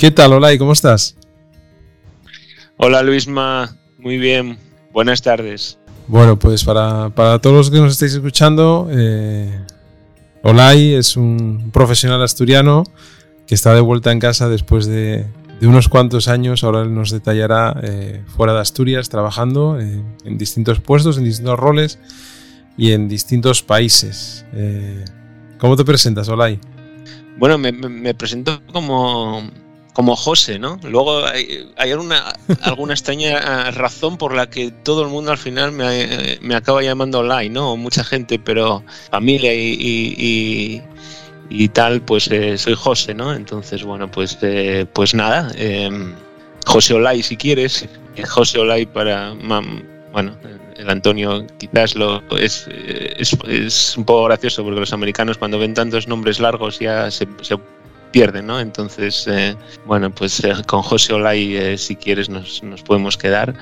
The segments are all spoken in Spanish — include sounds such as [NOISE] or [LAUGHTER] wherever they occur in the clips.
¿Qué tal, Olay? ¿Cómo estás? Hola, Luisma. Muy bien. Buenas tardes. Bueno, pues para, todos los que nos estáis escuchando, eh, Olay es un profesional asturiano que está de vuelta en casa después de, unos cuantos años. Ahora él nos detallará eh, fuera de Asturias, trabajando eh, en distintos puestos, en distintos roles y en distintos países. Eh, ¿Cómo te presentas, Olay? Bueno, me, presento como, como José, ¿no? Luego hay, alguna, [LAUGHS] alguna extraña razón por la que todo el mundo al final me, acaba llamando Olay, ¿no? Mucha gente, pero familia y y tal, pues eh, soy José, ¿no? Entonces, bueno, pues, eh, pues nada, em, José Olay si quieres, José Olay para, bueno, el Antonio quizás lo es, es, un poco gracioso porque los americanos cuando ven tantos nombres largos ya se, pierden, ¿no? Entonces, eh, bueno, pues con José Olay si quieres nos, nos podemos quedar.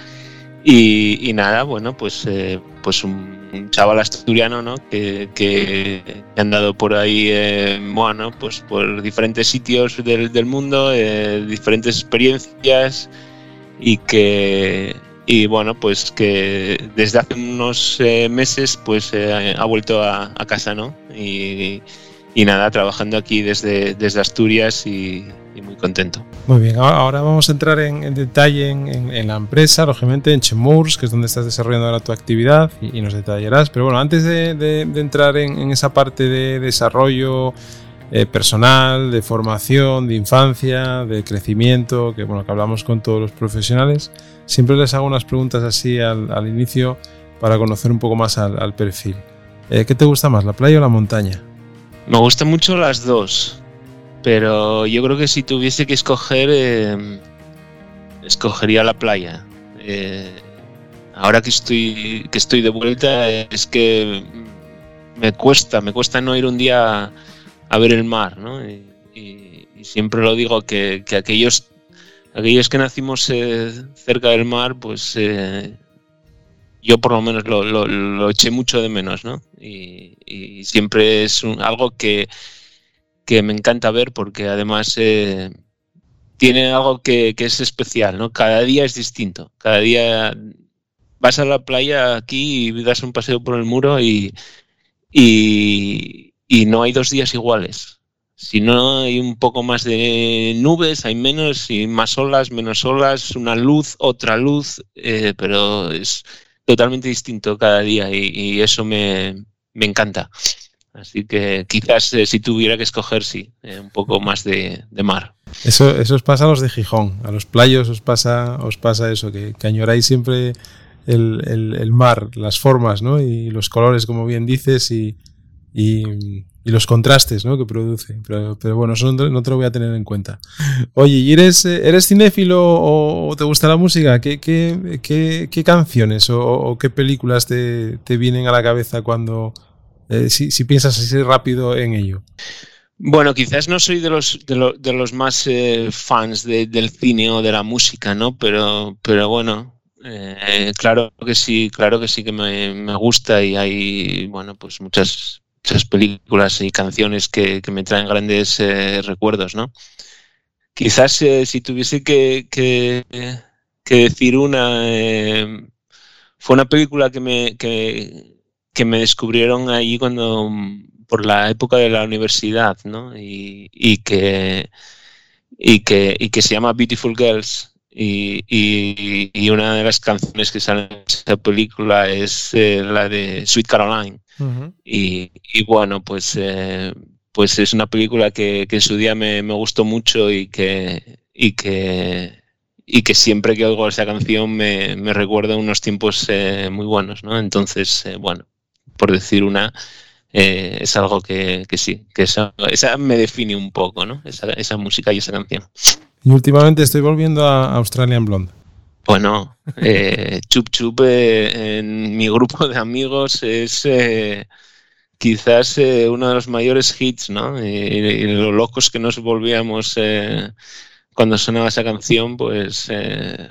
Y, nada, bueno, pues, eh, pues un, chaval asturiano, ¿no? Que, que, ha andado por ahí, eh, bueno, pues por diferentes sitios del, del mundo, eh, diferentes experiencias y que, y bueno, pues que desde hace unos meses, pues ha vuelto a, a, casa, ¿no? Y nada, trabajando aquí desde, desde Asturias y, muy contento. Muy bien, ahora vamos a entrar en, detalle en, la empresa, lógicamente en Chemours, que es donde estás desarrollando ahora tu actividad y, nos detallarás. Pero bueno, antes de, entrar en, esa parte de desarrollo eh, personal, de formación, de infancia, de crecimiento, que bueno, que hablamos con todos los profesionales, siempre les hago unas preguntas así al, inicio para conocer un poco más al, perfil. Eh, ¿Qué te gusta más, la playa o la montaña? Me gustan mucho las dos, pero yo creo que si tuviese que escoger, eh, escogería la playa. Eh, ahora que estoy, que estoy de vuelta, es que me cuesta, me cuesta no ir un día a, ver el mar, ¿no? Y, siempre lo digo que, aquellos, aquellos que nacimos eh, cerca del mar, pues yo por lo menos lo, eché mucho de menos, ¿no? Y, siempre es algo que, me encanta ver porque además eh, tiene algo que, es especial, ¿no? Cada día es distinto. Cada día vas a la playa aquí y das un paseo por el muro y, y, no hay dos días iguales. Si no hay un poco más de nubes, hay menos, y más olas, menos olas, una luz, otra luz, eh, pero es, totalmente distinto cada día y, eso me, encanta. Así que quizás eh, si tuviera que escoger, sí, eh, un poco más de, mar. Eso, eso os pasa a los de Gijón, a los playos os pasa, os pasa eso, que, que añoráis siempre el, mar, las formas ¿no? y los colores, como bien dices, y, los contrastes ¿no? que produce. Pero, bueno, eso no te lo voy a tener en cuenta. Oye, ¿y eres, eres cinéfilo o, te gusta la música? ¿Qué, qué, qué, canciones o, qué películas te, te, vienen a la cabeza cuando eh, si, si, piensas así rápido en ello? Bueno, quizás no soy de los, de, los más eh, fans del cine o de la música, ¿no? Pero, pero bueno, eh, claro que sí, claro que sí que me, me gusta y hay, bueno, pues muchas muchas películas y canciones que, me traen grandes eh, recuerdos, ¿no? Quizás eh, si tuviese que, decir una, eh, fue una película que me, que, me descubrieron ahí cuando, por la época de la universidad, ¿no? Y, que, y, que, y que se llama Beautiful Girls. Y, y, una de las canciones que sale en esa película es la de Sweet Caroline y, bueno, pues, eh, pues es una película que, en su día me, gustó mucho y que, y que, y que siempre que oigo esa canción me, recuerda unos tiempos eh, muy buenos, ¿no? Entonces, eh, bueno, por decir una, es algo que, sí, que esa, esa, me define un poco, ¿no? Esa, esa música y esa canción. Y últimamente estoy volviendo a Australian Blonde. Bueno, eh, [LAUGHS] Chup Chup eh, en mi grupo de amigos es eh, quizás eh, uno de los mayores hits, ¿no? Y, lo locos que nos volvíamos cuando sonaba esa canción, pues en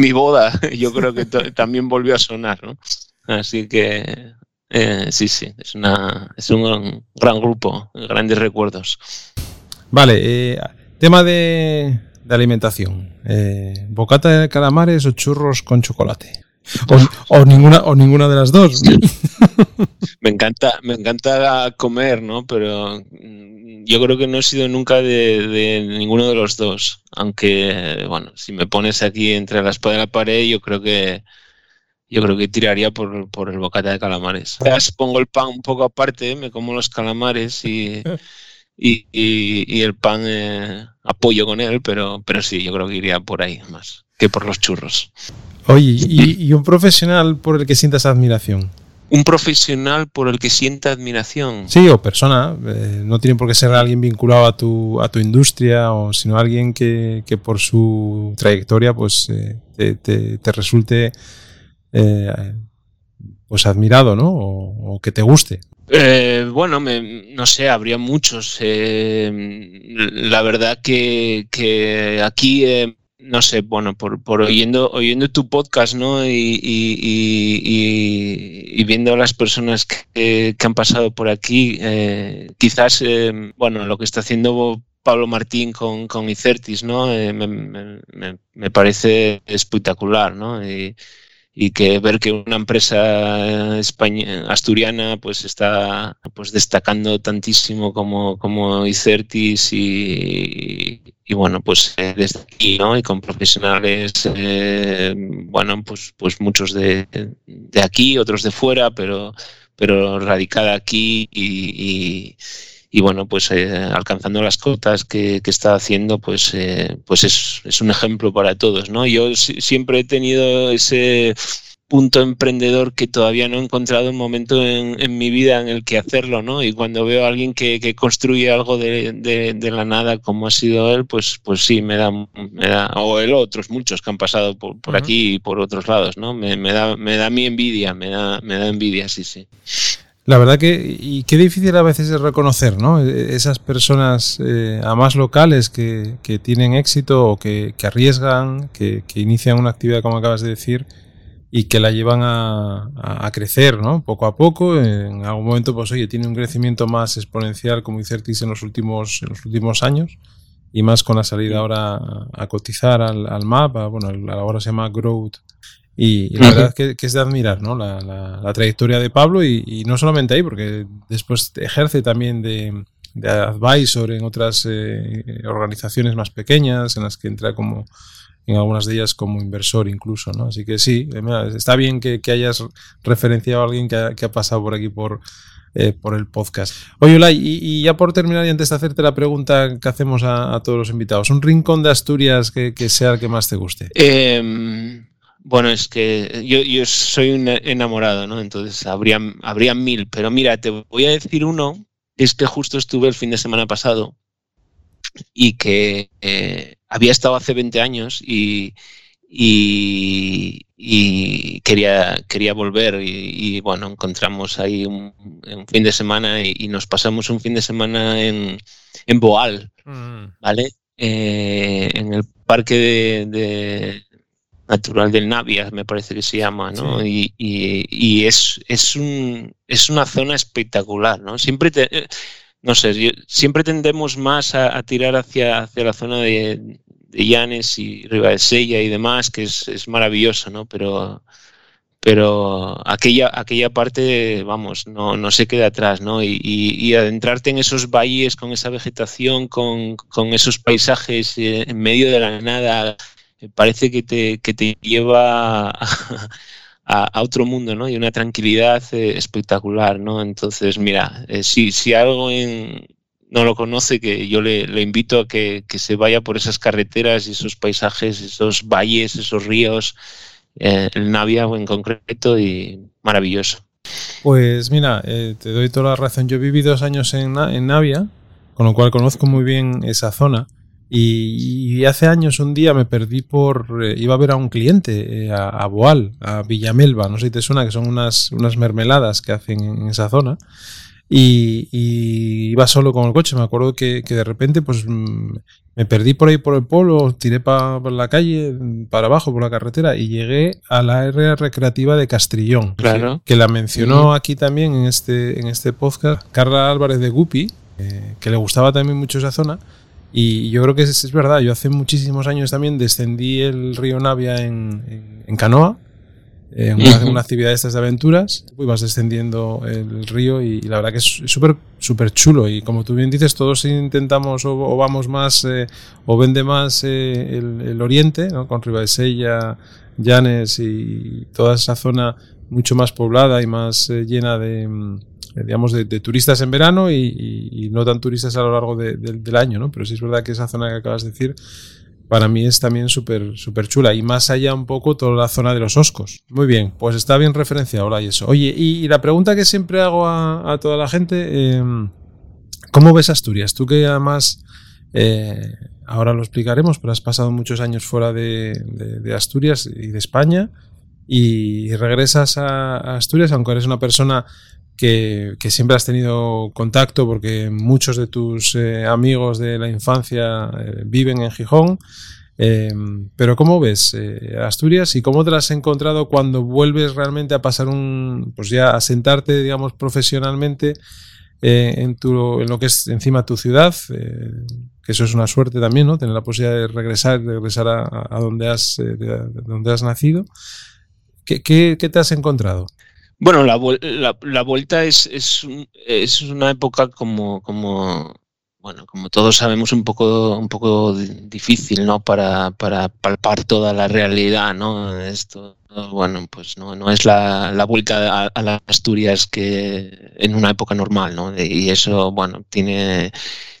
mi boda [LAUGHS] yo creo que también volvió a sonar, ¿no? Así que sí, sí, es, una, es un gran, gran grupo, grandes recuerdos. Vale, Tema de, alimentación. Eh, ¿Bocata de calamares o churros con chocolate? O, ninguna, o ninguna de las dos. [LAUGHS] me encanta, me encanta comer, ¿no? Pero mm, yo creo que no he sido nunca de, ninguno de los dos. Aunque, bueno, si me pones aquí entre la espada y la pared, yo creo que yo creo que tiraría por, el bocata de calamares. pongo el pan un poco aparte, me como los calamares y, [LAUGHS] y, el pan eh, apoyo con él, pero, pero sí, yo creo que iría por ahí más que por los churros. Oye, ¿y, un profesional por el que sientas admiración? Un profesional por el que sienta admiración. Sí, o persona. Eh, no tiene por qué ser alguien vinculado a tu, a tu industria, o sino alguien que, por su trayectoria pues eh, te, resulte eh, pues admirado, ¿no? O, que te guste. bueno, no sé, habría muchos. la verdad que, aquí no sé, bueno, por, oyendo, tu podcast, ¿no? Y, viendo a las personas que, han pasado por aquí, eh, quizás, eh, bueno, lo que está haciendo Pablo Martín con, con Icertis, ¿no? Eh, me, me, me, parece espectacular, ¿no? Y, y que ver que una empresa asturiana pues está pues destacando tantísimo como, como Icertis y, y bueno pues eh, desde aquí ¿no? y con profesionales eh, bueno pues pues muchos de, de, aquí otros de fuera pero pero radicada aquí y bueno, pues eh, alcanzando las cotas que, está haciendo, pues, eh, pues es, es, un ejemplo para todos, ¿no? Yo siempre he tenido ese punto emprendedor que todavía no he encontrado un momento en, en, mi vida en el que hacerlo, ¿no? Y cuando veo a alguien que, que construye algo de, de, la nada como ha sido él, pues, pues sí, me da, me da o él otros, muchos que han pasado por, por aquí y por otros lados, ¿no? Me, me, da, me da mi envidia, me da, me da envidia, sí, sí. La verdad que, y qué difícil a veces es reconocer, ¿no? E, esas personas, eh, a más locales que, que, tienen éxito o que, que arriesgan, que, que, inician una actividad, como acabas de decir, y que la llevan a, a, crecer, ¿no? Poco a poco. En algún momento, pues oye, tiene un crecimiento más exponencial, como Icertis en los últimos, en los últimos años, y más con la salida ahora a, cotizar al, al MAP, bueno, ahora se llama Growth y, la verdad que, que, es de admirar ¿no? la, la, trayectoria de Pablo y, no solamente ahí, porque después ejerce también de, de advisor en otras eh, organizaciones más pequeñas, en las que entra como en algunas de ellas como inversor incluso, ¿no? Así que sí, eh, está bien que, que, hayas referenciado a alguien que ha, que ha pasado por aquí por, eh, por el podcast. Oye, Olay, y, ya por terminar y antes de hacerte la pregunta que hacemos a, a todos los invitados, ¿un rincón de Asturias que, que, sea el que más te guste? Eh, bueno, es que yo, yo soy un enamorado, ¿no? Entonces habría, habría mil, pero mira, te voy a decir uno, es que justo estuve el fin de semana pasado y que eh, había estado hace 20 años y, y, quería, quería volver y, bueno, encontramos ahí un, fin de semana y, nos pasamos un fin de semana en, en Boal, mm. ¿vale? Eh, en el parque de natural del Navia, me parece que se llama, ¿no? Y, y, es, es, un, es una zona espectacular, ¿no? Siempre te, eh, no sé, siempre tendemos más a, tirar hacia, hacia la zona de, de Llanes y Sella y demás, que es, es maravilloso, ¿no? Pero, pero aquella, aquella parte, vamos, no, no se queda atrás, ¿no? Y, y, adentrarte en esos valles con esa vegetación, con, con esos paisajes eh, en medio de la nada, parece que te, que te lleva [LAUGHS] a, otro mundo, ¿no? Y una tranquilidad eh, espectacular, ¿no? Entonces, mira, eh, si, si algo no lo conoce, que yo le, invito a que, se vaya por esas carreteras y esos paisajes, esos valles, esos ríos, eh, el Navia en concreto, y maravilloso. Pues mira, te doy toda la razón. Yo viví dos años en, en Navia, con lo cual conozco muy bien esa zona. Y, hace años un día me perdí por... Eh, iba a ver a un cliente, eh, a, Boal, a Villamelva, no sé si te suena, que son unas, unas mermeladas que hacen en esa zona. Y, iba solo con el coche. Me acuerdo que, de repente pues mm, me perdí por ahí por el pueblo, tiré para la calle, para abajo por la carretera y llegué a la área recreativa de Castrillón, claro. que, la mencionó aquí también en este, en este podcast Carla Álvarez de Gupi, eh, que le gustaba también mucho esa zona Y yo creo que es, es verdad, yo hace muchísimos años también descendí el río Navia en, en, canoa, en una, actividad de estas de aventuras, y vas descendiendo el río y, la verdad que es súper súper chulo. Y como tú bien dices, todos intentamos o, vamos más eh, o vende más eh, el, el, oriente, ¿no? con Sella, Llanes y toda esa zona mucho más poblada y más eh, llena de, mm, digamos, de, turistas en verano y, no tan turistas a lo largo del año, ¿no? Pero sí es verdad que esa zona que acabas de decir, para mí es también súper súper chula. Y más allá un poco toda la zona de los Oscos. Muy bien, pues está bien referenciado y eso. Oye, y, la pregunta que siempre hago a, toda la gente, em, ¿cómo ves Asturias? Tú que además... Eh, ahora lo explicaremos, pero has pasado muchos años fuera de, Asturias y de España y regresas a, Asturias, aunque eres una persona que, siempre has tenido contacto porque muchos de tus eh, amigos de la infancia eh, viven en Gijón. Eh, pero ¿cómo ves Asturias y cómo te las has encontrado cuando vuelves realmente a pasar un, pues ya a sentarte, digamos, profesionalmente en, tu, en lo que es encima tu ciudad? que eso es una suerte también, ¿no? Tener la posibilidad de regresar, de regresar a, donde, has, donde has nacido. ¿Qué, qué, qué te has encontrado? Bueno, la, la, vuelta es, es, es, una época como, como, bueno, como todos sabemos, un poco, un poco difícil, ¿no? Para, para palpar toda la realidad, ¿no? Esto, bueno, pues no, no es la, la vuelta a, las Asturias que en una época normal, ¿no? Y eso, bueno, tiene,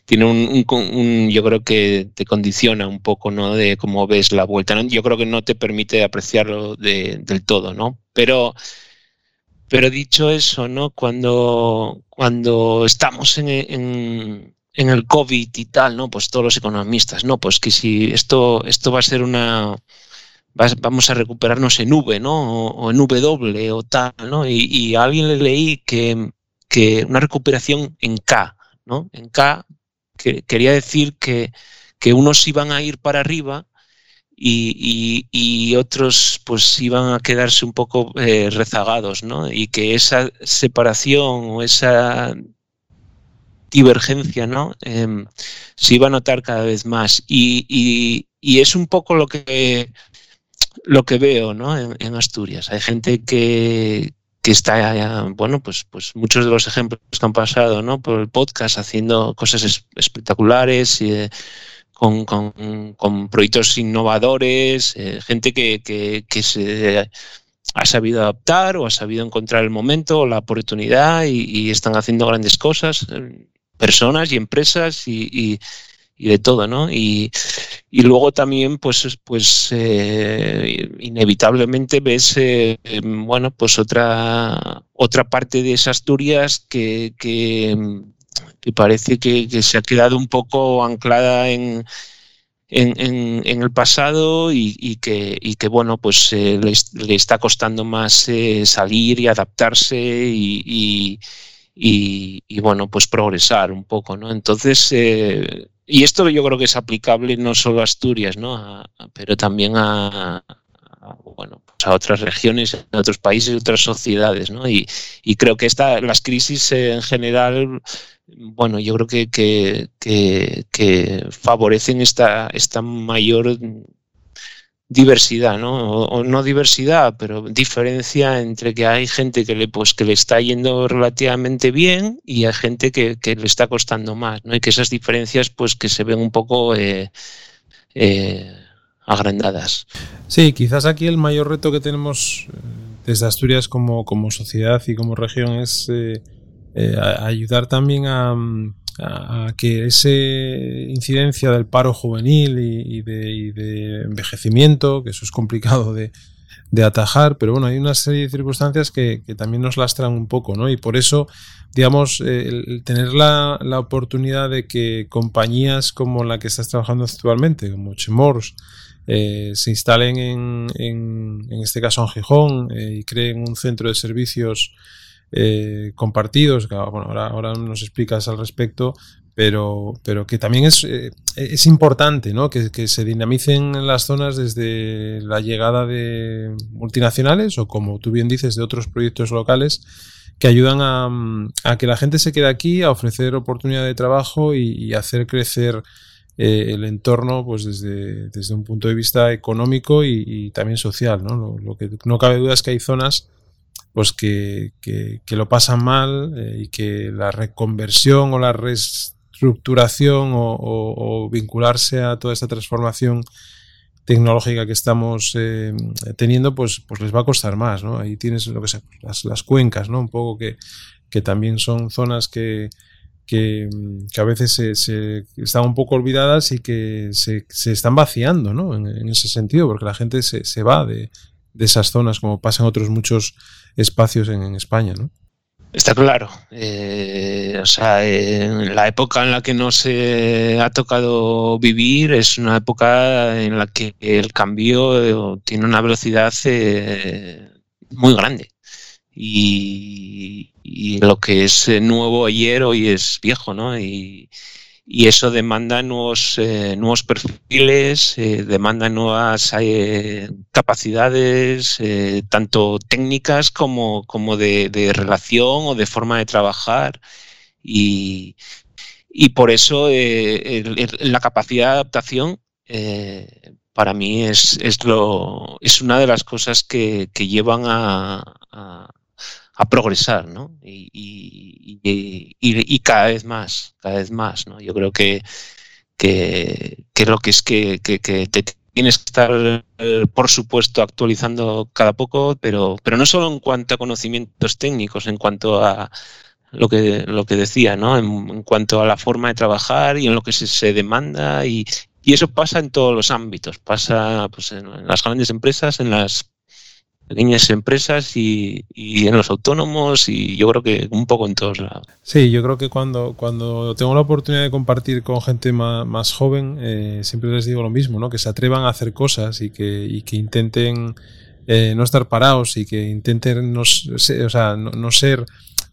tiene un, un, yo creo que te condiciona un poco, ¿no? De cómo ves la vuelta. Yo creo que no te permite apreciarlo de, del todo, ¿no? Pero pero dicho eso, ¿no? Cuando, cuando estamos en, en, el COVID y tal, ¿no? Pues todos los economistas, ¿no? Pues que si esto, esto va a ser una. vamos a recuperarnos en V, ¿no? O, en W o tal, ¿no? Y, a alguien le leí que, que una recuperación en K, ¿no? En K que quería decir que, que unos iban a ir para arriba y, otros pues iban a quedarse un poco eh, rezagados, ¿no? Y que esa separación o esa divergencia, ¿no? Em, se iba a notar cada vez más. Y, es un poco lo que lo que veo, ¿no? En, Asturias. Hay gente que, que está, bueno, pues, pues muchos de los ejemplos que han pasado, ¿no? Por el podcast, haciendo cosas espectaculares y con, proyectos innovadores, eh, gente que, se ha sabido adaptar o ha sabido encontrar el momento o la oportunidad y, están haciendo grandes cosas, eh, personas y empresas y, de todo, ¿no? Y, luego también, pues, pues eh, inevitablemente ves, bueno, pues otra, otra parte de esas Asturias que, que que parece que, se ha quedado un poco anclada en, en, el pasado y, que, bueno, pues eh, le, está costando más eh, salir y adaptarse y, bueno, pues progresar un poco, ¿no? Entonces, eh, y esto yo creo que es aplicable no solo a Asturias, ¿no? pero también a, bueno, pues a otras regiones, a otros países, a otras sociedades, ¿no? Y, y creo que esta, las crisis en general bueno, yo creo que, que, favorecen esta, esta mayor diversidad, ¿no? O, no diversidad, pero diferencia entre que hay gente que le, pues, que le está yendo relativamente bien y hay gente que, le está costando más, ¿no? Y que esas diferencias, pues, que se ven un poco eh, eh, agrandadas. Sí, quizás aquí el mayor reto que tenemos eh, desde Asturias como, como sociedad y como región es ayudar también a, que esa incidencia del paro juvenil y, de, envejecimiento, que eso es complicado de, atajar, pero bueno, hay una serie de circunstancias que, también nos lastran un poco, ¿no? Y por eso, digamos, eh, el, tener la, oportunidad de que compañías como la que estás trabajando actualmente, como Chemors, eh, se instalen en, en, este caso en Gijón y creen un centro de servicios eh, compartidos, bueno, ahora, ahora, nos explicas al respecto, pero, pero que también es, eh, es importante ¿no? que, se dinamicen las zonas desde la llegada de multinacionales o, como tú bien dices, de otros proyectos locales que ayudan a, que la gente se quede aquí, a ofrecer oportunidad de trabajo y, hacer crecer eh, el entorno pues desde, desde, un punto de vista económico y, también social. ¿no? Lo, que no cabe duda es que hay zonas pues que, que, lo pasan mal eh, y que la reconversión o la reestructuración o, vincularse a toda esta transformación tecnológica que estamos eh, teniendo, pues, pues les va a costar más, ¿no? Ahí tienes lo que sea, las, las cuencas, ¿no? Un poco que, que también son zonas que, que, a veces se, están un poco olvidadas y que se, se están vaciando, ¿no? En, ese sentido, porque la gente se, se va de, de, esas zonas, como pasa en otros muchos espacios en, España, ¿no? Está claro. Eh, o sea, la época en la que nos ha tocado vivir es una época en la que el cambio tiene una velocidad eh, muy grande. Y, lo que es nuevo ayer hoy es viejo, ¿no? Y eso demanda nuevos, eh, nuevos perfiles, eh, demanda nuevas eh, capacidades, tanto técnicas como, como de, relación o de forma de trabajar. Y, y por eso la capacidad de adaptación para mí es, es, lo, es una de las cosas que, que llevan a a progresar, ¿no? Y, y, cada vez más, cada vez más, ¿no? Yo creo que, que, que lo que es que, que, te tienes que estar, por supuesto, actualizando cada poco, pero, pero no solo en cuanto a conocimientos técnicos, en cuanto a lo que, lo que decía, ¿no? En, cuanto a la forma de trabajar y en lo que se, se demanda y, y eso pasa en todos los ámbitos, pasa pues, en las grandes empresas, en las pequeñas empresas y, en los autónomos y yo creo que un poco en todos lados. Sí, yo creo que cuando, cuando tengo la oportunidad de compartir con gente más, joven, eh, siempre les digo lo mismo, ¿no? que se atrevan a hacer cosas y que, y que intenten eh, no estar parados y que intenten no, o sea, no, ser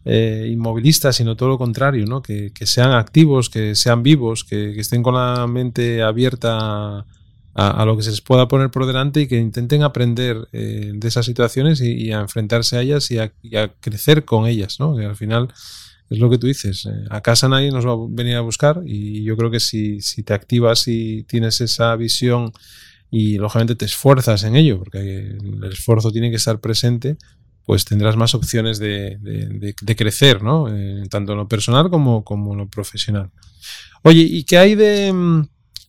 eh, inmovilistas, sino todo lo contrario, ¿no? que, que sean activos, que sean vivos, que, estén con la mente abierta lo que se les pueda poner por delante y que intenten aprender eh, de esas situaciones y, a enfrentarse a ellas y a, crecer con ellas, ¿no? Que al final es lo que tú dices, eh, a casa nadie nos va a venir a buscar y yo creo que si, si te activas y tienes esa visión y lógicamente te esfuerzas en ello, porque el esfuerzo tiene que estar presente, pues tendrás más opciones de, de, crecer, ¿no? Eh, tanto en lo personal como, como en lo profesional. Oye, ¿y qué hay de, mm,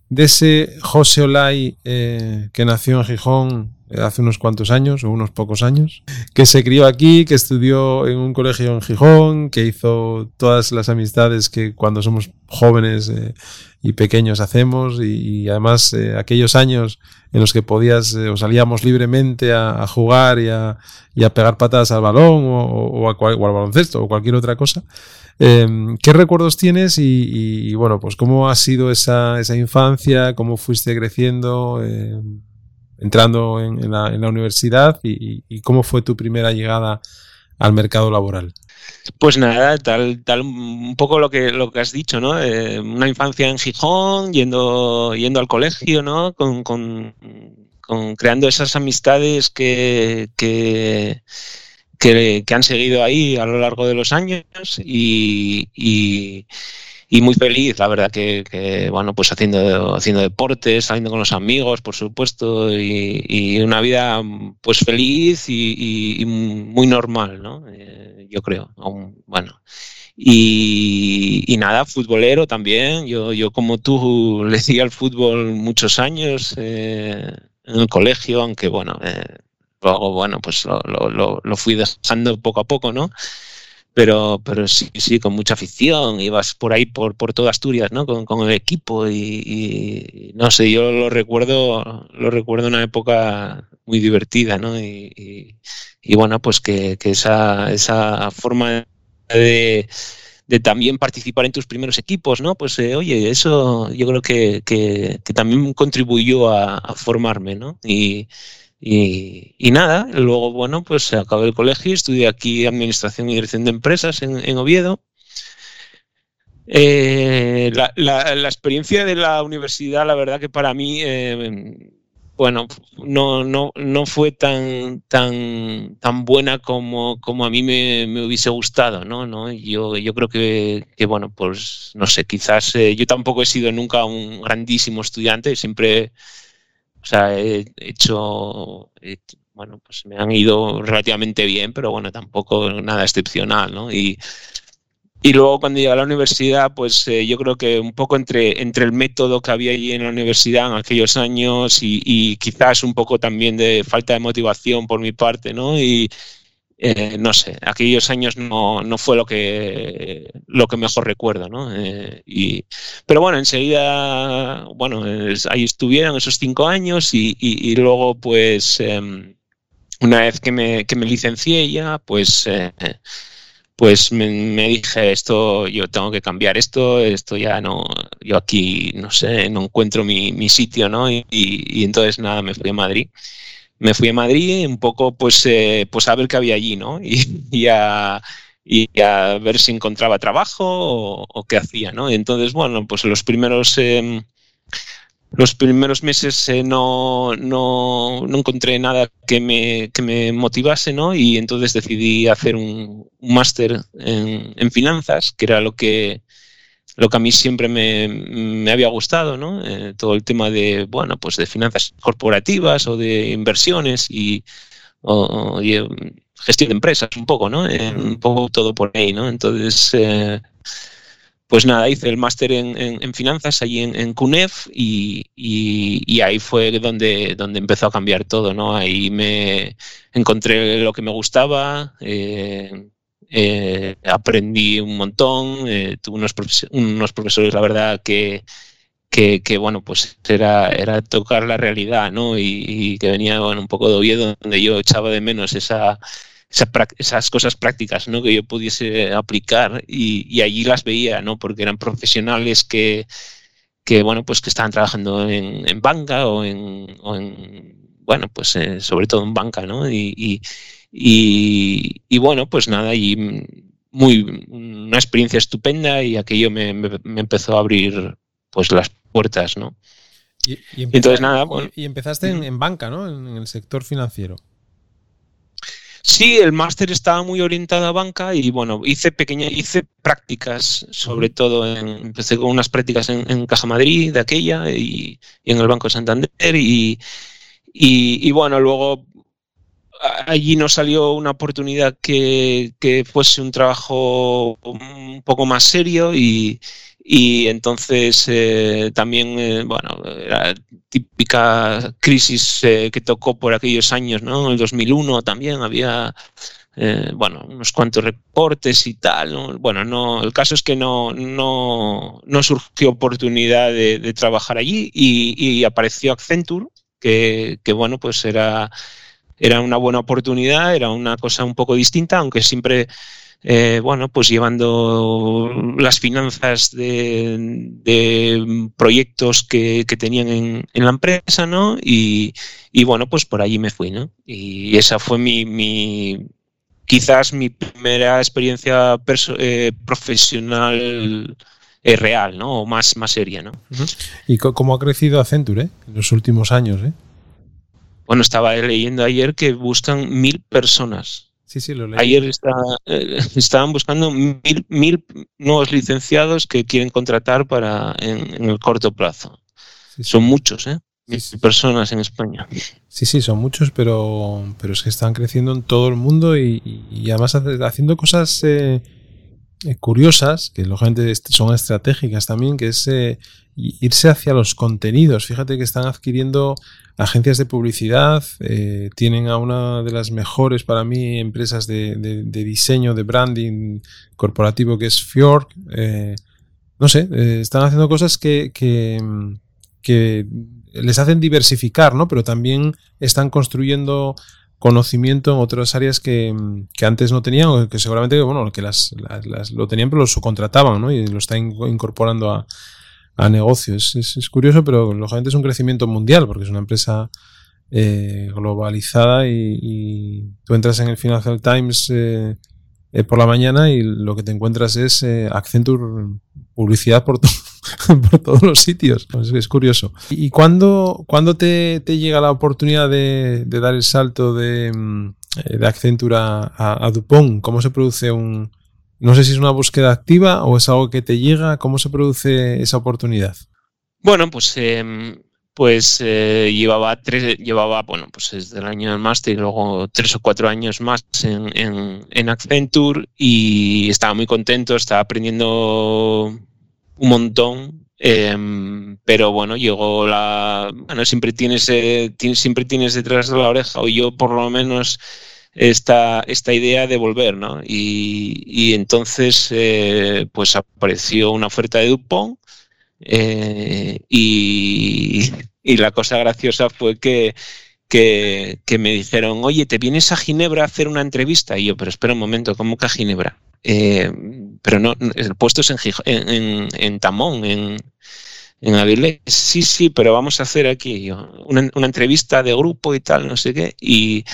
de ese José Olay eh, que nació en Gijón eh, hace unos cuantos años o unos pocos años, que se crió aquí, que estudió en un colegio en Gijón, que hizo todas las amistades que cuando somos jóvenes eh, y pequeños hacemos y, además aquellos años en los que podías o salíamos libremente a, jugar y a, pegar patadas al balón o, al baloncesto o cualquier otra cosa. Em, ¿Qué recuerdos tienes y, bueno, pues cómo ha sido esa, esa infancia, cómo fuiste creciendo, em, entrando en, la, universidad y, cómo fue tu primera llegada al mercado laboral? Pues nada, tal, tal un poco lo que lo que has dicho, ¿no? Eh, una infancia en Gijón, yendo, yendo al colegio, ¿no? Con, con, con creando esas amistades que, que que, han seguido ahí a lo largo de los años y, y, muy feliz, la verdad, que, bueno, pues haciendo, haciendo deportes, saliendo con los amigos, por supuesto, y, una vida pues feliz y, muy normal, ¿no? Eh, yo creo, bueno. Y, nada, futbolero también. Yo, yo como tú le di al fútbol muchos años eh, en el colegio, aunque bueno, eh, Luego, bueno, pues lo, lo, lo, fui dejando poco a poco, ¿no? Pero, pero sí, sí, con mucha afición, ibas por ahí, por, por toda Asturias, ¿no? Con, con el equipo y, no sé, yo lo recuerdo, lo recuerdo una época muy divertida, ¿no? Y, y, bueno, pues que, que, esa, esa forma de, de también participar en tus primeros equipos, ¿no? Pues eh, oye, eso yo creo que, que, también contribuyó a, a formarme, ¿no? Y, y, nada, luego, bueno, pues acabé el colegio, estudié aquí Administración y Dirección de Empresas en, Oviedo. Eh, la, experiencia de la universidad, la verdad que para mí, eh, bueno, no, no, no fue tan, tan, tan buena como, como a mí me, hubiese gustado, ¿no? ¿no? Yo, yo creo que, que, bueno, pues no sé, quizás eh, yo tampoco he sido nunca un grandísimo estudiante, siempre, o sea, he hecho, bueno, pues me han ido relativamente bien, pero bueno, tampoco nada excepcional, ¿no? Y, y luego cuando llegué a la universidad, pues eh, yo creo que un poco entre, entre el método que había allí en la universidad en aquellos años y, quizás un poco también de falta de motivación por mi parte, ¿no? Eh, no sé, aquellos años no, no, fue lo que, lo que mejor recuerdo, ¿no? Eh, y, pero bueno, enseguida, bueno, ahí estuvieron esos cinco años y, y, luego pues em, una vez que me, que me licencié ya, pues pues me, dije esto, yo tengo que cambiar esto, esto ya no, yo aquí, no sé, no encuentro mi, sitio, ¿no? Y, entonces nada, me fui a Madrid. Me fui a Madrid un poco, pues, eh, pues a ver qué había allí, ¿no? [LAUGHS] Y, a, ver si encontraba trabajo o, qué hacía, ¿no? Y entonces, bueno, pues los primeros... Em, los primeros meses eh, no, no, no, encontré nada que me, que me, motivase, ¿no? Y entonces decidí hacer un, máster en, en, finanzas, que era lo que, lo que a mí siempre me, me había gustado, ¿no? Eh, todo el tema de, bueno, pues de finanzas corporativas o de inversiones y, o, eh, gestión de empresas, un poco, ¿no? un poco todo por ahí, ¿no? Entonces, pues nada, hice el máster en, finanzas allí en, CUNEF y, ahí fue donde, donde empezó a cambiar todo, ¿no? Ahí me encontré lo que me gustaba, eh, eh, aprendí un montón, eh, tuve unos, unos, profesores, la verdad, que, que, bueno, pues era, era tocar la realidad, ¿no? Y, que venía un poco de Oviedo, donde yo echaba de menos esa esas cosas prácticas ¿no? que yo pudiese aplicar y, allí las veía, ¿no? porque eran profesionales que, que bueno, pues que estaban trabajando en, banca o en, bueno, pues eh, sobre todo en banca, ¿no? Y, bueno, pues nada, y muy, una experiencia estupenda y aquello me, me, empezó a abrir pues las puertas, ¿no? Y, Entonces nada, y empezaste en, en banca, ¿no? En el sector financiero. Sí, el máster estaba muy orientado a banca y bueno, hice pequeñas, hice prácticas, sobre todo empecé con unas prácticas en, Caja Madrid de aquella y, en el Banco Santander y, y, bueno, luego allí nos salió una oportunidad que, que fuese un trabajo un poco más serio y, y entonces eh, también, eh, bueno, típica crisis eh, que tocó por aquellos años, ¿no? En el 2001 también había, bueno, unos cuantos reportes y tal. Bueno, no, el caso es que no, no, no surgió oportunidad de, trabajar allí y, apareció Accenture, que, que, bueno, pues era, era una buena oportunidad, era una cosa un poco distinta, aunque siempre eh, bueno, pues llevando las finanzas de, proyectos que, tenían en, la empresa, ¿no? Y, bueno, pues por allí me fui, ¿no? Y esa fue mi, quizás mi primera experiencia eh, profesional eh, real, ¿no? O más, más seria, ¿no? ¿Y cómo ha crecido Accenture en los últimos años, eh? Bueno, estaba leyendo ayer que buscan mil personas Sí, sí, lo leí. Ayer eh, [LAUGHS] estaban buscando mil, nuevos licenciados que quieren contratar para en, el corto plazo. son muchos, ¿eh? Mil personas en España. Sí, sí, son muchos, pero, pero es que están creciendo en todo el mundo y, además haciendo cosas eh, eh, curiosas, que lógicamente son estratégicas también, que es irse hacia los contenidos. Fíjate que están adquiriendo agencias de publicidad, eh, tienen a una de las mejores para mí empresas de, diseño, de branding corporativo que es Fjord. Eh, no sé, eh, están haciendo cosas que, que, les hacen diversificar, ¿no? Pero también están construyendo conocimiento en otras áreas que, antes no tenían, o que seguramente, bueno, que las, lo tenían pero lo subcontrataban, ¿no? Y lo están incorporando a, a negocios. Es, curioso, pero lógicamente es un crecimiento mundial porque es una empresa eh, globalizada y, tú entras en el Financial Times eh, eh, por la mañana y lo que te encuentras es Accenture publicidad [LAUGHS] por, todos los sitios. Es, curioso. ¿Y cuándo, te, llega la oportunidad de, dar el salto de, mm, de Accenture a, Dupont? ¿Cómo se produce un... No sé si es una búsqueda activa o es algo que te llega. ¿Cómo se produce esa oportunidad? Bueno, pues em, pues eh, llevaba tres, llevaba, bueno, pues desde el año del máster y luego tres o cuatro años más en, en, Accenture y estaba muy contento, estaba aprendiendo un montón, em, pero bueno, llegó la, bueno, siempre tienes, eh, siempre tienes detrás de la oreja, o yo por lo menos esta, esta idea de volver, ¿no? Y, y entonces, eh, pues apareció una oferta de Dupont eh, y, la cosa graciosa fue que, que, me dijeron, oye, ¿te vienes a Ginebra a hacer una entrevista? Y yo, pero espera un momento, ¿cómo que a Ginebra? Eh, pero no, el puesto es en, en, en Tamón, en, en Avilés. Sí, sí, pero vamos a hacer aquí una, una, entrevista de grupo y tal, no sé qué. Y,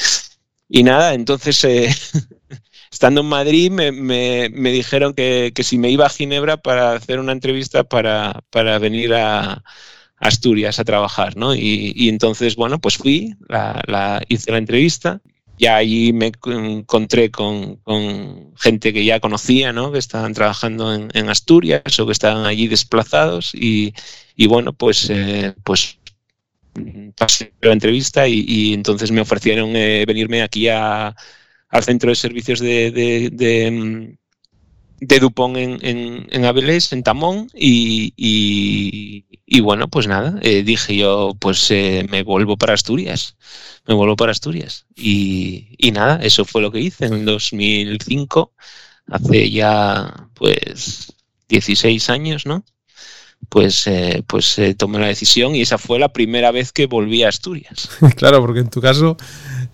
y nada, entonces eh, [LAUGHS] estando en Madrid me, me, dijeron que, que, si me iba a Ginebra para hacer una entrevista para, para venir a, Asturias a trabajar, ¿no? Y, y entonces, bueno, pues fui, la, la, hice la entrevista, ya allí me encontré con, con, gente que ya conocía, ¿no? Que estaban trabajando en, en Asturias o que estaban allí desplazados y, y bueno, pues, eh, pues pasé la entrevista y, entonces me ofrecieron eh, venirme aquí a al centro de servicios de, de, de, mm, Dupont en, en, en en Tamón, y, y, bueno, pues nada, eh, dije yo, pues eh, me vuelvo para Asturias, me vuelvo para Asturias. Y, y nada, eso fue lo que hice en el 2005, hace ya pues 16 años, ¿no? Pues, eh, pues eh, tomé la decisión y esa fue la primera vez que volví a Asturias. [LAUGHS] claro, porque en tu caso,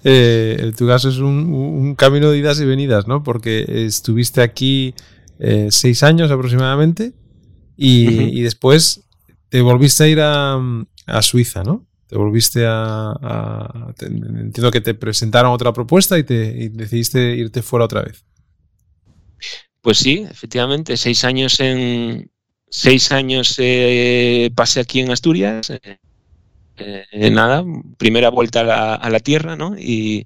eh, en tu caso es un, camino de idas y venidas, ¿no? Porque estuviste aquí seis años aproximadamente y, después te volviste a ir a, Suiza, ¿no? Te volviste a, entiendo que te presentaron otra propuesta y, te, y decidiste irte fuera otra vez. Pues sí, efectivamente, seis años en, seis años eh, pasé aquí en Asturias. Eh, eh, nada, primera vuelta a la, tierra, ¿no? Y,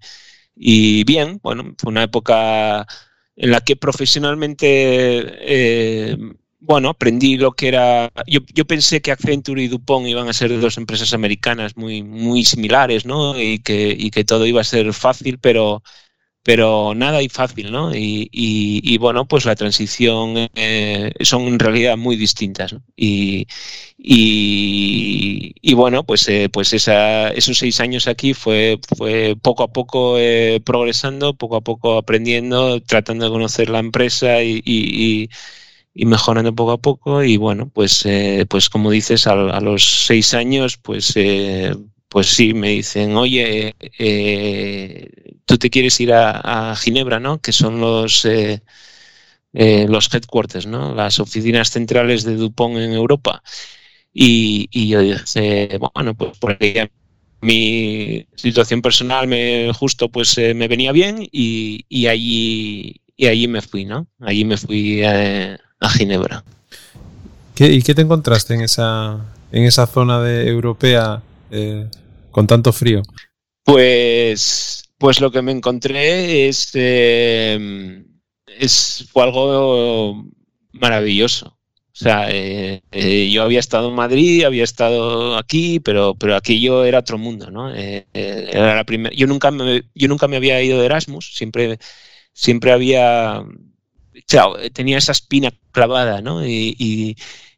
bien, bueno, fue una época en la que profesionalmente, bueno, aprendí lo que era. Yo, pensé que Accenture y Dupont iban a ser dos empresas americanas muy, similares, ¿no? Y que todo iba a ser fácil, pero pero nada y fácil, ¿no? Y, bueno, pues la transición eh, son en realidad muy distintas. Y, bueno, pues, eh, pues esa, esos seis años aquí fue, fue poco a poco eh, progresando, poco a poco aprendiendo, tratando de conocer la empresa y, mejorando poco a poco. Y bueno, pues, pues como dices, a, los seis años, pues pues sí, me dicen, oye, eh, tú te quieres ir a, Ginebra, ¿no? Que son los, eh, eh, los headquarters, ¿no? Las oficinas centrales de Dupont en Europa. Y, yo dije, bueno, pues por mi situación personal me justo pues me venía bien y, y, allí y allí me fui, ¿no? Allí me fui a, Ginebra. ¿Y qué te encontraste en esa en esa zona de europea con tanto frío? Pues, pues lo que me encontré es, eh, fue algo maravilloso. O sea, eh, eh, yo había estado en Madrid, había estado aquí, pero, pero aquello era otro mundo, ¿no? era la primera. Yo nunca me, yo nunca me había ido de Erasmus, siempre, siempre había, tenía esa espina clavada, ¿no? y,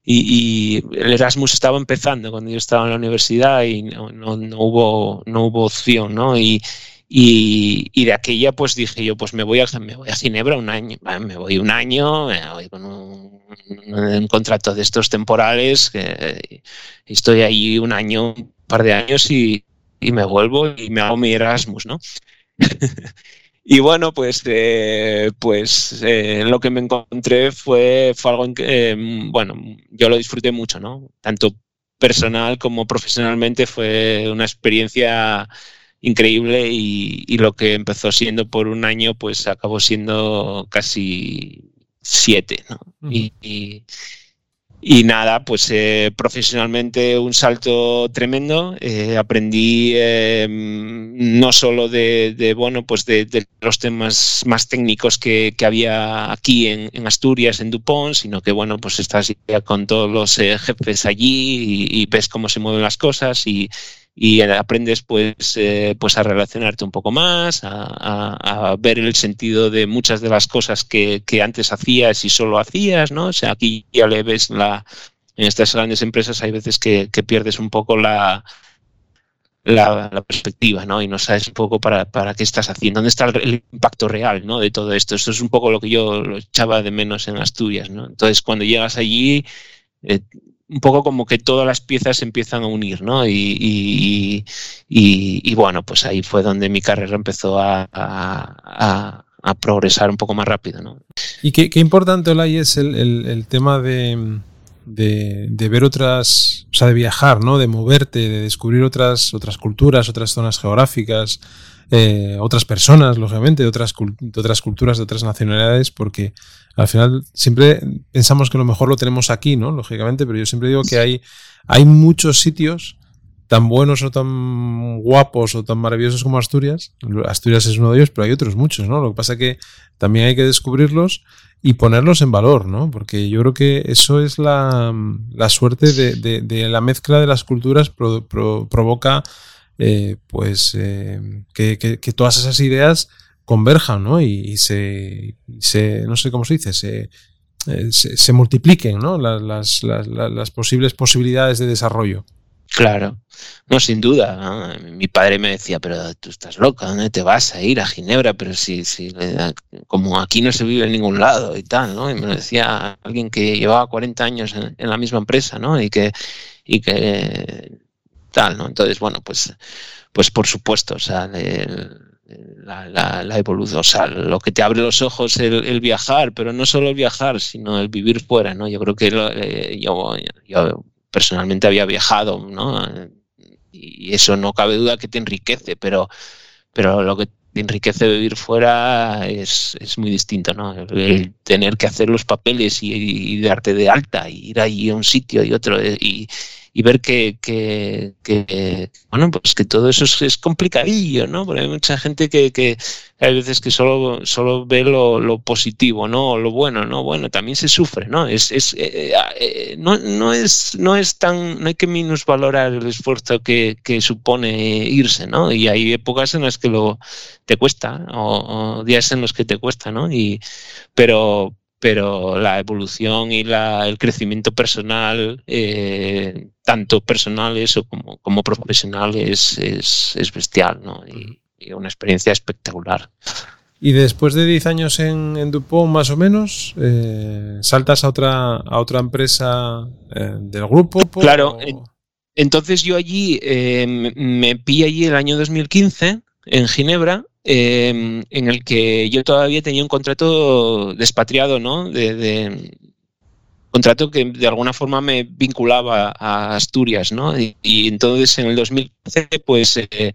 y, el Erasmus estaba empezando cuando yo estaba en la universidad y no, no, hubo, no hubo opción, ¿no? Y, y, de aquella pues dije yo, pues me voy a, me voy a Ginebra un año, me voy un año, me voy con un, contrato de estos temporales, que estoy ahí un año, un par de años y, y me vuelvo y me hago mi Erasmus, ¿no? [LAUGHS] Y bueno, pues, eh, pues eh, lo que me encontré fue, fue algo en que, em, bueno, yo lo disfruté mucho, ¿no? Tanto personal como profesionalmente fue una experiencia increíble y, lo que empezó siendo por un año, pues acabó siendo casi siete, ¿no? y, y nada, pues eh, profesionalmente un salto tremendo. Eh, aprendí eh, no solo de, bueno, pues de, los temas más técnicos que, había aquí en, Asturias, en Dupont, sino que bueno, pues estás ya con todos los jefes allí y, ves cómo se mueven las cosas y, aprendes pues, pues a relacionarte un poco más, a, ver el sentido de muchas de las cosas que, que antes hacías y solo hacías, ¿no? O sea, aquí ya le ves la en estas grandes empresas hay veces que, pierdes un poco la, la, perspectiva, ¿no? Y no sabes un poco para, qué estás haciendo, dónde está el, impacto real, ¿no? De todo esto. Esto es un poco lo que yo echaba de menos en Asturias, ¿no? Entonces, cuando llegas allí, eh, un poco como que todas las piezas se empiezan a unir, ¿no? Y, bueno, pues ahí fue donde mi carrera empezó a, progresar un poco más rápido, ¿no? Y qué, importante, Olay, es el tema de de, ver otras, o sea, de viajar, ¿no? De moverte, de descubrir otras, otras culturas, otras zonas geográficas, eh, otras personas, lógicamente, de otras, de otras culturas, de otras nacionalidades, porque al final siempre pensamos que lo mejor lo tenemos aquí, ¿no? Lógicamente, pero yo siempre digo que hay, hay muchos sitios tan buenos o tan guapos o tan maravillosos como Asturias. Asturias es uno de ellos, pero hay otros muchos, ¿no? Lo que pasa es que también hay que descubrirlos y ponerlos en valor, ¿no? Porque yo creo que eso es la, suerte de, la mezcla de las culturas provoca eh, pues eh, que, todas esas ideas converjan, ¿no? Y, se, se, no sé cómo se dice, se, eh, se, multipliquen, ¿no? Las, posibles posibilidades de desarrollo. Claro, no, sin duda. Mi padre me decía, pero tú estás loca, ¿dónde te vas a ir a Ginebra? Pero si, si como aquí no se vive en ningún lado y tal, ¿no? Y me lo decía alguien que llevaba 40 años en, la misma empresa, ¿no? Y que, y que Entonces, bueno, pues, pues por supuesto, o sea, la, la, evolución, o sea, lo que te abre los ojos el, el, viajar, pero no solo el viajar, sino el vivir fuera, ¿no? Yo creo que eh, yo, yo personalmente había viajado, ¿no? Y eso no cabe duda que te enriquece, pero, pero lo que te enriquece vivir fuera es, muy distinto, ¿no? El, tener que hacer los papeles y, darte de alta, y ir ahí a un sitio y otro, y, y ver que, que, que, bueno, pues que todo eso es, complicadillo, ¿no? Porque hay mucha gente que, que hay veces que solo, solo ve lo, positivo, ¿no? Lo bueno, ¿no? Bueno, también se sufre, ¿no? Es, es, eh, eh, no, no, es, no es tan, no hay que minusvalorar el esfuerzo que, que supone irse, ¿no? Y hay épocas en las que lo te cuesta, o, o días en los que te cuesta, ¿no? Y, pero, pero la evolución y la, el crecimiento personal, eh, tanto personal eso como, como profesional, es, es, bestial ¿no? y, una experiencia espectacular. Y después de 10 años en, en, Dupont, más o menos, eh, saltas a otra, a otra empresa eh, del grupo. claro, entonces yo allí me pillé allí el año 2015 en Ginebra Em, en el que yo todavía tenía un contrato despatriado, ¿no? De, contrato que de alguna forma me vinculaba a Asturias, ¿no? Y, entonces en el 2015, pues eh,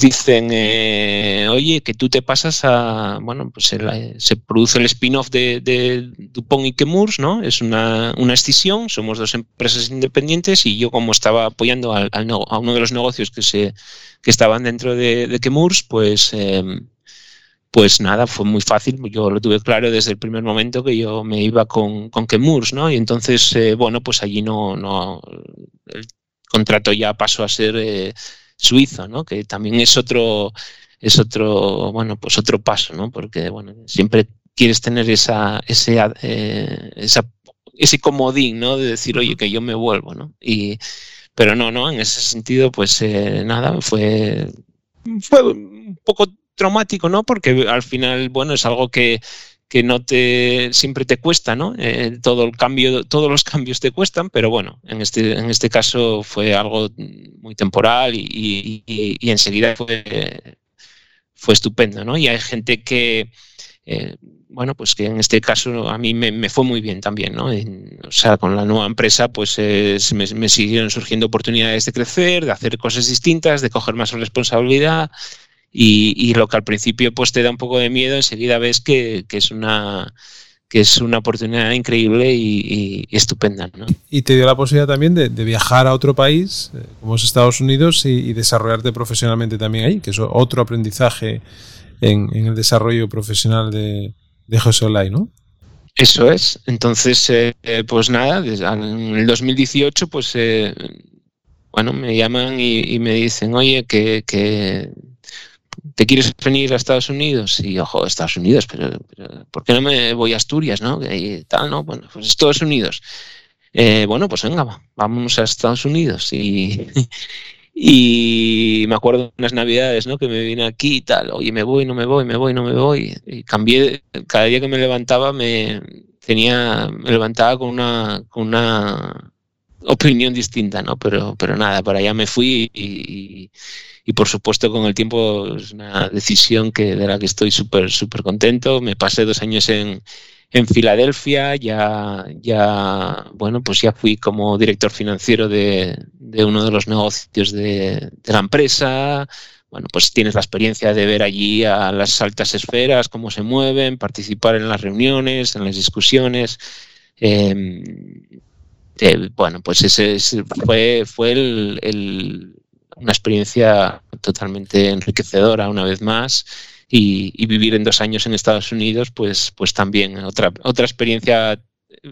dicen, eh, oye, que tú te pasas a, bueno, pues se produce el spin-off de, Dupont y Kemurs, ¿no? Es una, una, escisión, somos dos empresas independientes y yo como estaba apoyando al, a uno de los negocios que se que estaban dentro de, de Kemurs, pues, em, pues nada, fue muy fácil. Yo lo tuve claro desde el primer momento que yo me iba con, con Kemurs, ¿no? Y entonces, eh, bueno, pues allí no, no, el contrato ya pasó a ser eh, suizo, ¿no? Que también es otro, es otro, bueno, pues otro paso, ¿no? Porque, bueno, siempre quieres tener esa, ese, eh, esa, ese comodín, ¿no? De decir, oye, que yo me vuelvo, ¿no? Y, pero no, no, en ese sentido, pues eh, nada, fue, fue un poco traumático, ¿no? Porque al final, bueno, es algo que, que no te siempre te cuesta, ¿no? Eh, todo el cambio, todos los cambios te cuestan, pero bueno, en este, en este caso fue algo muy temporal y, y, enseguida fue, fue estupendo, ¿no? Y hay gente que eh, bueno, pues que en este caso a mí me, fue muy bien también, ¿no? o sea, con la nueva empresa, pues eh, me, siguieron surgiendo oportunidades de crecer, de hacer cosas distintas, de coger más responsabilidad y, lo que al principio pues te da un poco de miedo, enseguida ves que, es una que es una oportunidad increíble y, estupenda. ¿no? Y te dio la posibilidad también de, viajar a otro país, eh, como es Estados Unidos, y, desarrollarte profesionalmente también ahí, que es otro aprendizaje en, el desarrollo profesional de, de José Olay, ¿no? Eso es. Entonces, eh, eh, pues nada, en el 2018, pues, bueno, me llaman y, me dicen, oye, que, que ¿te quieres venir a Estados Unidos? Y ojo, Estados Unidos, pero, ¿por qué no me voy a Asturias, no? Y tal, ¿no? Bueno, pues Estados Unidos. Eh, bueno, pues venga, vamos a Estados Unidos. Y, [LAUGHS] y me acuerdo de unas navidades, ¿no? Que me vine aquí y tal, oye, me voy, no me voy, me voy, no me voy. Y cambié, cada día que me levantaba me tenía, me levantaba con una, con una opinión distinta, ¿no? Pero, pero nada, para allá me fui y y por supuesto con el tiempo es una decisión que de la que estoy súper súper contento. Me pasé dos años en, en Filadelfia, ya, ya, bueno, pues ya fui como director financiero de, de uno de los negocios de, la empresa. Bueno, pues tienes la experiencia de ver allí a las altas esferas, cómo se mueven, participar en las reuniones, en las discusiones. Em, bueno, pues ese, fue, fue el, una experiencia totalmente enriquecedora una vez más y, vivir en dos años en Estados Unidos, pues, pues también otra, otra experiencia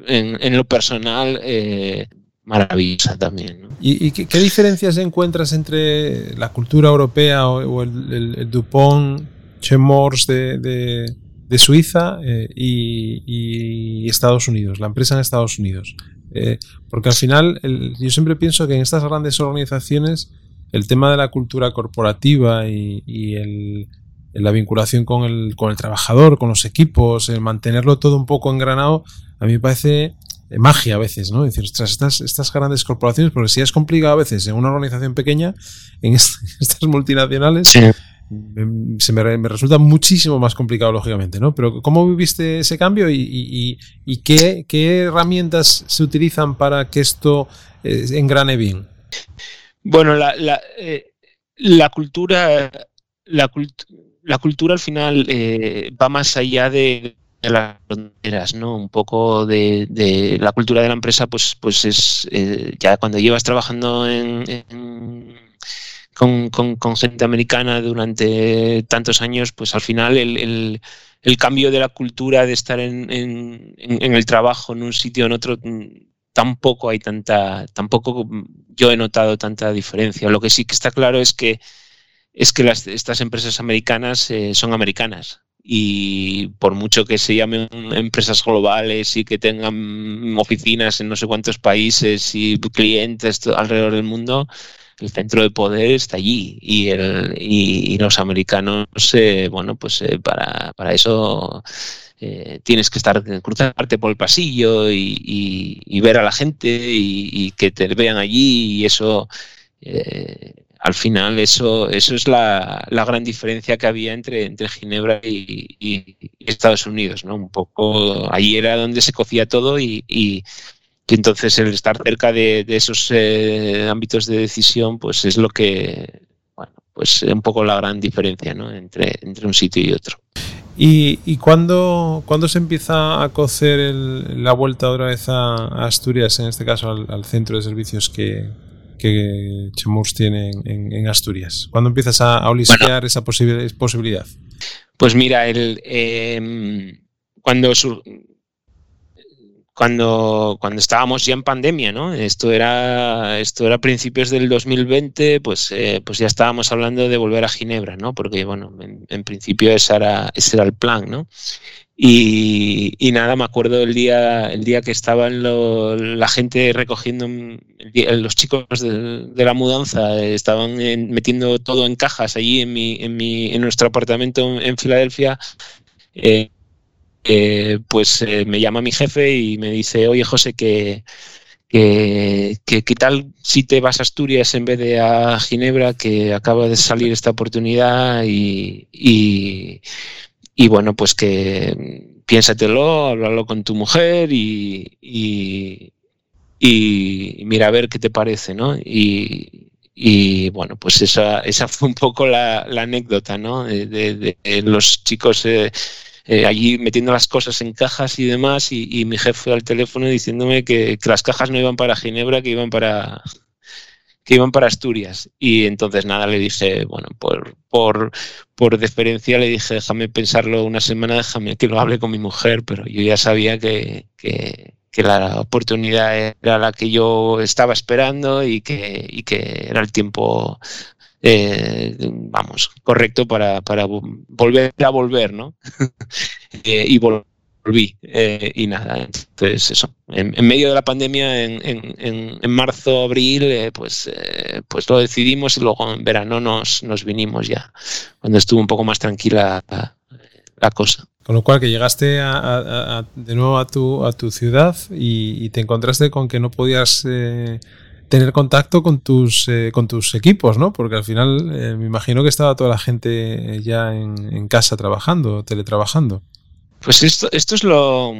en, lo personal eh, maravillosa también. ¿Y, qué, diferencias encuentras entre la cultura europea o, el, Dupont Chemors de, de, Suiza eh, y, Estados Unidos, la empresa en Estados Unidos? Eh, porque al final yo siempre pienso que en estas grandes organizaciones el tema de la cultura corporativa y, el, la vinculación con el, con el trabajador, con los equipos, el mantenerlo todo un poco engranado, a mí me parece eh, magia a veces, ¿no? Es decir, estas, estas grandes corporaciones, porque si es complicado a veces en una organización pequeña, en [LAUGHS] estas multinacionales, se me, resulta muchísimo más complicado, lógicamente, ¿no? Pero ¿cómo viviste ese cambio y, y, qué, herramientas se utilizan para que esto eh, engrane bien? Bueno, la, la, eh, la cultura, la, la, cultura al final eh, va más allá de, las fronteras, ¿no? Un poco de, la cultura de la empresa, pues, pues es ya cuando llevas trabajando en, con, con, gente americana durante tantos años, pues al final el, el, el cambio de la cultura de estar en, en, en, el trabajo en un sitio en otro tampoco hay tanta, tampoco yo he notado tanta diferencia. Lo que sí que está claro es que es que las, estas empresas americanas eh, son americanas y por mucho que se llamen empresas globales y que tengan oficinas en no sé cuántos países y clientes alrededor del mundo, el centro de poder está allí y, el, y, los americanos, eh, bueno, pues eh, para, para eso eh, tienes que estar cruzarte por el pasillo y, ver a la gente y, que te vean allí y eso eh, al final eso eso es la, gran diferencia que había entre entre Ginebra y, Estados Unidos no un poco allí era donde se cocía todo y, entonces el estar cerca de, esos eh, ámbitos de decisión pues es lo que bueno pues un poco la gran diferencia ¿no? entre entre un sitio y otro ¿Y, y cuándo, se empieza a cocer la vuelta otra vez a, Asturias, en este caso al, centro de servicios que, que Chemurs tiene en, Asturias? ¿Cuándo empiezas a, a olisquear esa posibilidad? Pues mira, el, eh, cuando cuando, cuando estábamos ya en pandemia, ¿no? Esto era, esto era principios del 2020, pues, eh, pues ya estábamos hablando de volver a Ginebra, ¿no? Porque, bueno, en, principio ese era, ese era el plan, ¿no? Y, nada, me acuerdo el día, el día que estaban la gente recogiendo, los chicos de, la mudanza estaban metiendo todo en cajas allí en, mi, en, mi, en nuestro apartamento en Filadelfia. Eh, pues eh, me llama mi jefe y me dice, oye José, que, que, ¿qué tal si te vas a Asturias en vez de a Ginebra, que acaba de salir esta oportunidad y, y, bueno, pues que piénsatelo, háblalo con tu mujer y, y, mira a ver qué te parece, ¿no? Y, y bueno, pues esa, esa fue un poco la, anécdota, ¿no? De, los chicos... Eh, eh, allí metiendo las cosas en cajas y demás, y, mi jefe al teléfono diciéndome que, las cajas no iban para Ginebra, que iban para que iban para Asturias. Y entonces nada, le dije, bueno, por, por, por deferencia le dije, déjame pensarlo una semana, déjame que lo hable con mi mujer, pero yo ya sabía que, que, que la oportunidad era la que yo estaba esperando y que, y que era el tiempo eh, vamos, correcto para, para, volver a volver, ¿no? [LAUGHS] eh, y volví. Eh, y nada, entonces eso. En, medio de la pandemia, en, en, en marzo, abril, pues, pues lo decidimos y luego en verano nos, nos vinimos ya, cuando estuvo un poco más tranquila la, la cosa. Con lo cual que llegaste a, a, a, de nuevo a tu, a tu ciudad y, y, te encontraste con que no podías eh, tener contacto con tus, eh, con tus equipos, ¿no? Porque al final eh, me imagino que estaba toda la gente ya en, casa trabajando, teletrabajando. Pues esto, esto es lo,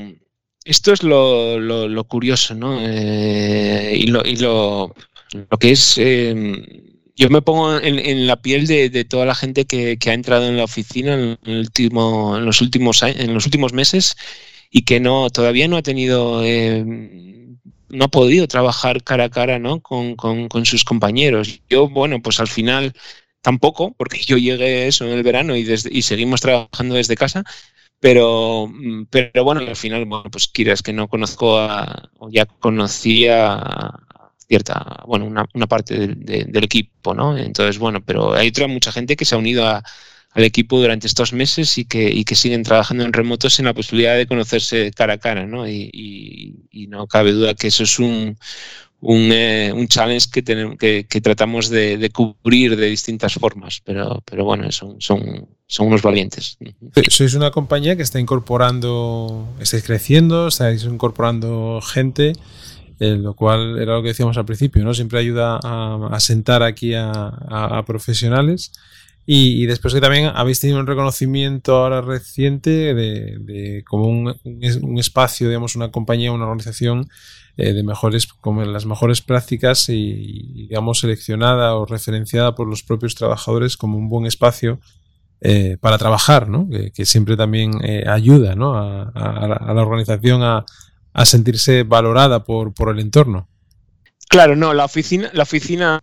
esto es lo, lo, curioso, ¿no? Eh, y, lo, y lo, lo, que es eh, yo me pongo en, en la piel de, toda la gente que, ha entrado en la oficina en, el último, en, los últimos en los últimos meses y que no todavía no ha tenido eh, no ha podido trabajar cara a cara ¿no? con, con, sus compañeros. Yo, bueno, pues al final tampoco, porque yo llegué eso en el verano y, desde, y seguimos trabajando desde casa, pero, pero bueno, al final, bueno, pues quieras que no conozco a, o ya conocía cierta, bueno, una, una parte de, de, del equipo, ¿no? Entonces, bueno, pero hay otra mucha gente que se ha unido a, al equipo durante estos meses y que, y que siguen trabajando en remotos sin la posibilidad de conocerse cara a cara, ¿no? Y, y, y no cabe duda que eso es un, un, eh, un challenge que, tenemos, que, que tratamos de, de, cubrir de distintas formas, pero, pero bueno, son, son, son unos valientes. Sois una compañía que está incorporando, estáis creciendo, estáis incorporando gente eh, lo cual era lo que decíamos al principio, ¿no? Siempre ayuda a, a sentar aquí a, a, a profesionales. Y, después que también habéis tenido un reconocimiento ahora reciente de, de como un, un, espacio, digamos, una compañía, una organización eh, de mejores, como las mejores prácticas y, digamos, seleccionada o referenciada por los propios trabajadores como un buen espacio eh, para trabajar, ¿no? Que, siempre también eh, ayuda, ¿no? A la organización a, a sentirse valorada por, por el entorno. Claro, no, la oficina, la oficina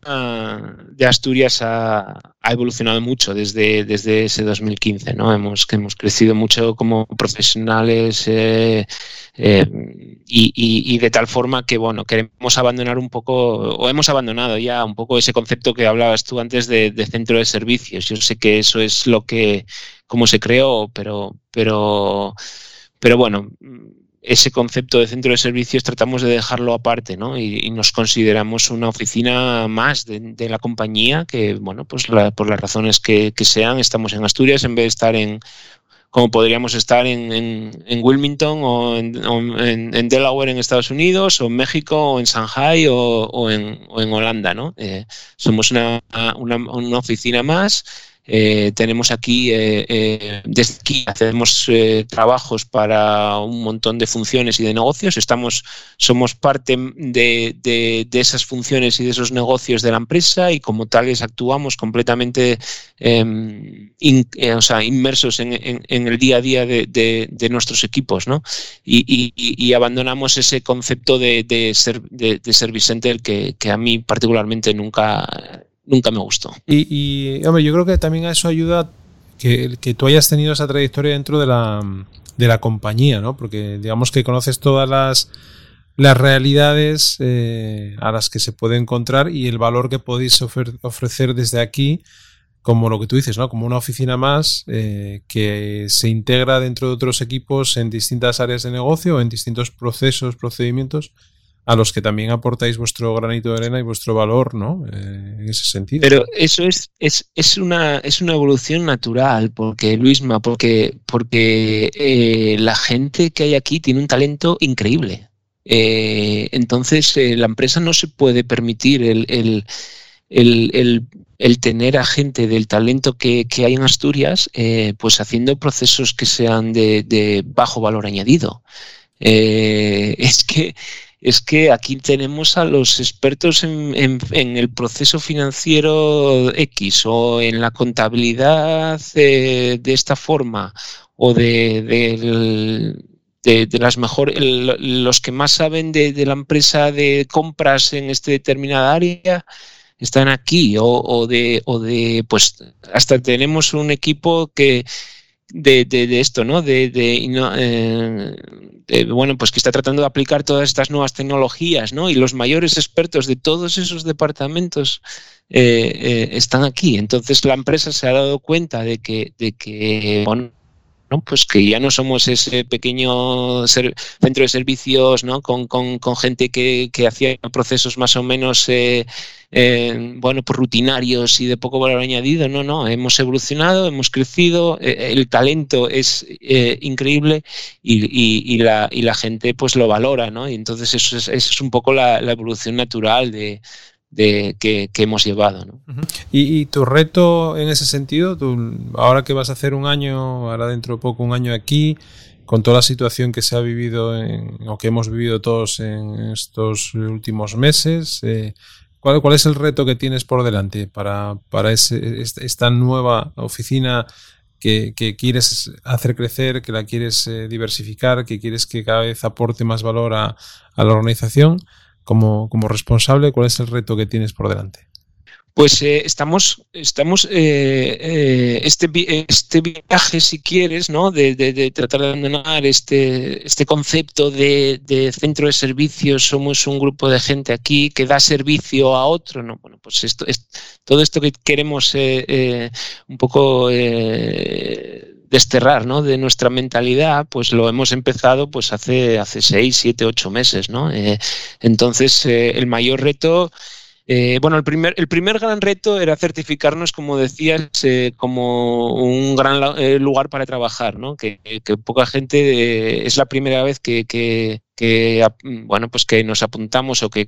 de Asturias ha, evolucionado mucho desde, desde ese 2015, ¿no? Hemos, que hemos crecido mucho como profesionales eh, eh, y, y, de tal forma que, bueno, queremos abandonar un poco, o hemos abandonado ya un poco ese concepto que hablabas tú antes de, de centro de servicios. Yo sé que eso es lo que, como se creó, pero, pero, pero bueno ese concepto de centro de servicios tratamos de dejarlo aparte, ¿no? Y, y nos consideramos una oficina más de, de, la compañía que, bueno, pues la, por las razones que, que, sean, estamos en Asturias en vez de estar en, como podríamos estar en, en, en Wilmington o, o en, Delaware en Estados Unidos o en México o en Shanghai o, o en, Holanda, ¿no? Eh, somos una, una, una oficina más eh, tenemos aquí, eh, eh, desde aquí hacemos trabajos para un montón de funciones y de negocios. Estamos, somos parte de, de, de, esas funciones y de esos negocios de la empresa y como tales actuamos completamente em, o sea, inmersos en, en, el día a día de, de nuestros equipos, ¿no? Y, y, abandonamos ese concepto de, ser, de, Service Center que, que a mí particularmente nunca nunca me gustó. Y, y, hombre, yo creo que también a eso ayuda que, que tú hayas tenido esa trayectoria dentro de la, de la compañía, ¿no? Porque digamos que conoces todas las, las realidades eh, a las que se puede encontrar y el valor que podéis ofre ofrecer desde aquí, como lo que tú dices, ¿no? Como una oficina más eh, que se integra dentro de otros equipos en distintas áreas de negocio, en distintos procesos, procedimientos a los que también aportáis vuestro granito de arena y vuestro valor, ¿no? Eh, en ese sentido. Pero eso es, es, es, una, es una evolución natural, porque, Luisma, porque, porque eh, la gente que hay aquí tiene un talento increíble. Eh, entonces, la empresa no se puede permitir el, el, el, el, tener a gente del talento que, que hay en Asturias, pues haciendo procesos que sean de, de bajo valor añadido. [LAUGHS] Es que es que aquí tenemos a los expertos en, el proceso financiero X o en la contabilidad eh, de esta forma o de, de, las mejores, los que más saben de, la empresa de compras en este determinada área están aquí o, de, o de, pues hasta tenemos un equipo que de, de, esto, ¿no? De, eh, bueno, pues que está tratando de aplicar todas estas nuevas tecnologías, ¿no? Y los mayores expertos de todos esos departamentos eh, eh, están aquí. Entonces la empresa se ha dado cuenta de que, de que pues que ya no somos ese pequeño centro de servicios ¿no? con, gente que, hacía procesos más o menos eh, eh, bueno, pues rutinarios y de poco valor añadido. No, no, hemos evolucionado, hemos crecido, eh, el talento es increíble y, la, y, la, gente pues lo valora, ¿no? Y entonces eso es, eso es un poco la evolución natural de, de, que, hemos llevado. ¿no? ¿Y, tu reto en ese sentido, ahora que vas a hacer un año, ahora dentro de poco un año aquí, con toda la situación que se ha vivido en, o que hemos vivido todos en estos últimos meses, eh, ¿cuál, ¿cuál, es el reto que tienes por delante para, para esta nueva oficina que, quieres hacer crecer, que la quieres eh, diversificar, que quieres que cada vez aporte más valor a la organización? Como, como responsable, ¿cuál es el reto que tienes por delante? Pues eh, estamos, estamos eh, eh, este, este viaje, si quieres, ¿no? De, tratar de abandonar este, este concepto de, centro de servicios, somos un grupo de gente aquí que da servicio a otro, ¿no? Bueno, pues esto, es, todo esto que queremos un poco desterrar ¿no? de nuestra mentalidad, pues lo hemos empezado pues hace, hace seis, siete, ocho meses. ¿no? Eh, entonces, eh, el mayor reto, eh, bueno, el primer, el primer gran reto era certificarnos, como decías, como un gran lugar para trabajar, ¿no? que, poca gente es la primera vez que, que, bueno, pues que nos apuntamos o que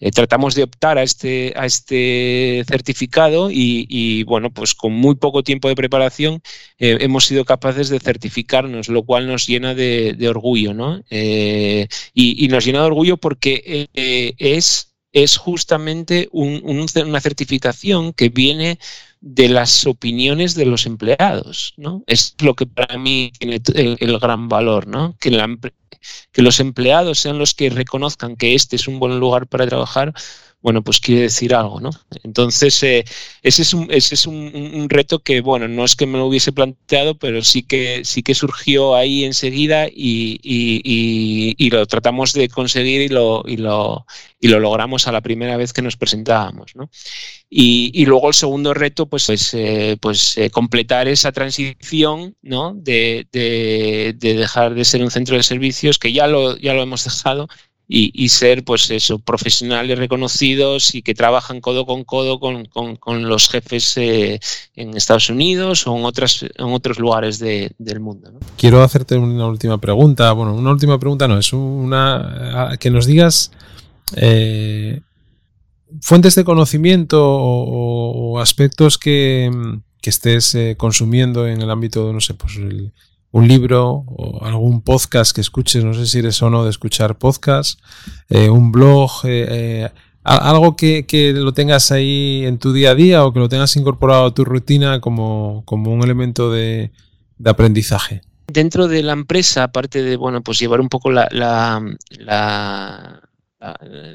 eh, tratamos de optar a este, a este certificado y, bueno, pues con muy poco tiempo de preparación eh, hemos sido capaces de certificarnos, lo cual nos llena de, orgullo, ¿no? Eh, y, nos llena de orgullo porque es, es justamente una certificación que viene de las opiniones de los empleados, ¿no? Es lo que para mí tiene el, gran valor, ¿no? Que, que los empleados sean los que reconozcan que este es un buen lugar para trabajar, bueno, pues quiere decir algo, ¿no? Entonces, eh, ese es, un, ese es un, reto que, bueno, no es que me lo hubiese planteado, pero sí que, sí que surgió ahí enseguida y, y, lo tratamos de conseguir y lo, y, lo, y lo logramos a la primera vez que nos presentábamos, ¿no? Y, luego el segundo reto, pues es eh, pues, eh, completar esa transición, ¿no? De, de, de, dejar de ser un centro de servicios, que ya lo, ya lo hemos dejado, y, ser pues eso, profesionales reconocidos y que trabajan codo con codo con, con, los jefes eh, en Estados Unidos o en, otras, en otros lugares del mundo. Quiero hacerte una última pregunta. Bueno, una última pregunta no, es una que nos digas eh, fuentes de conocimiento o, aspectos que, que estés eh, consumiendo en el ámbito, no sé, pues el, un libro o algún podcast que escuches, no sé si eres o no de escuchar podcast, eh, un blog, eh, eh, algo que, lo tengas ahí en tu día a día o que lo tengas incorporado a tu rutina como, un elemento de, aprendizaje. Dentro de la empresa, aparte de bueno, pues llevar un poco la, la,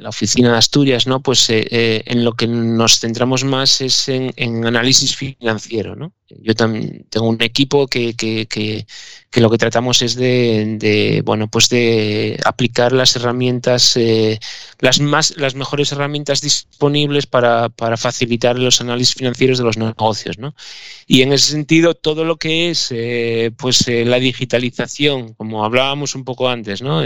oficina de Asturias, ¿no? Pues en lo que nos centramos más es en, en análisis financiero, ¿no? Yo también tengo un equipo que, que, que, que lo que tratamos es de, de, bueno, pues de aplicar las herramientas, eh, las, más, las mejores herramientas disponibles para, para, facilitar los análisis financieros de los negocios. ¿no? Y en ese sentido, todo lo que es eh, pues, eh, la digitalización, como hablábamos un poco antes, ¿no?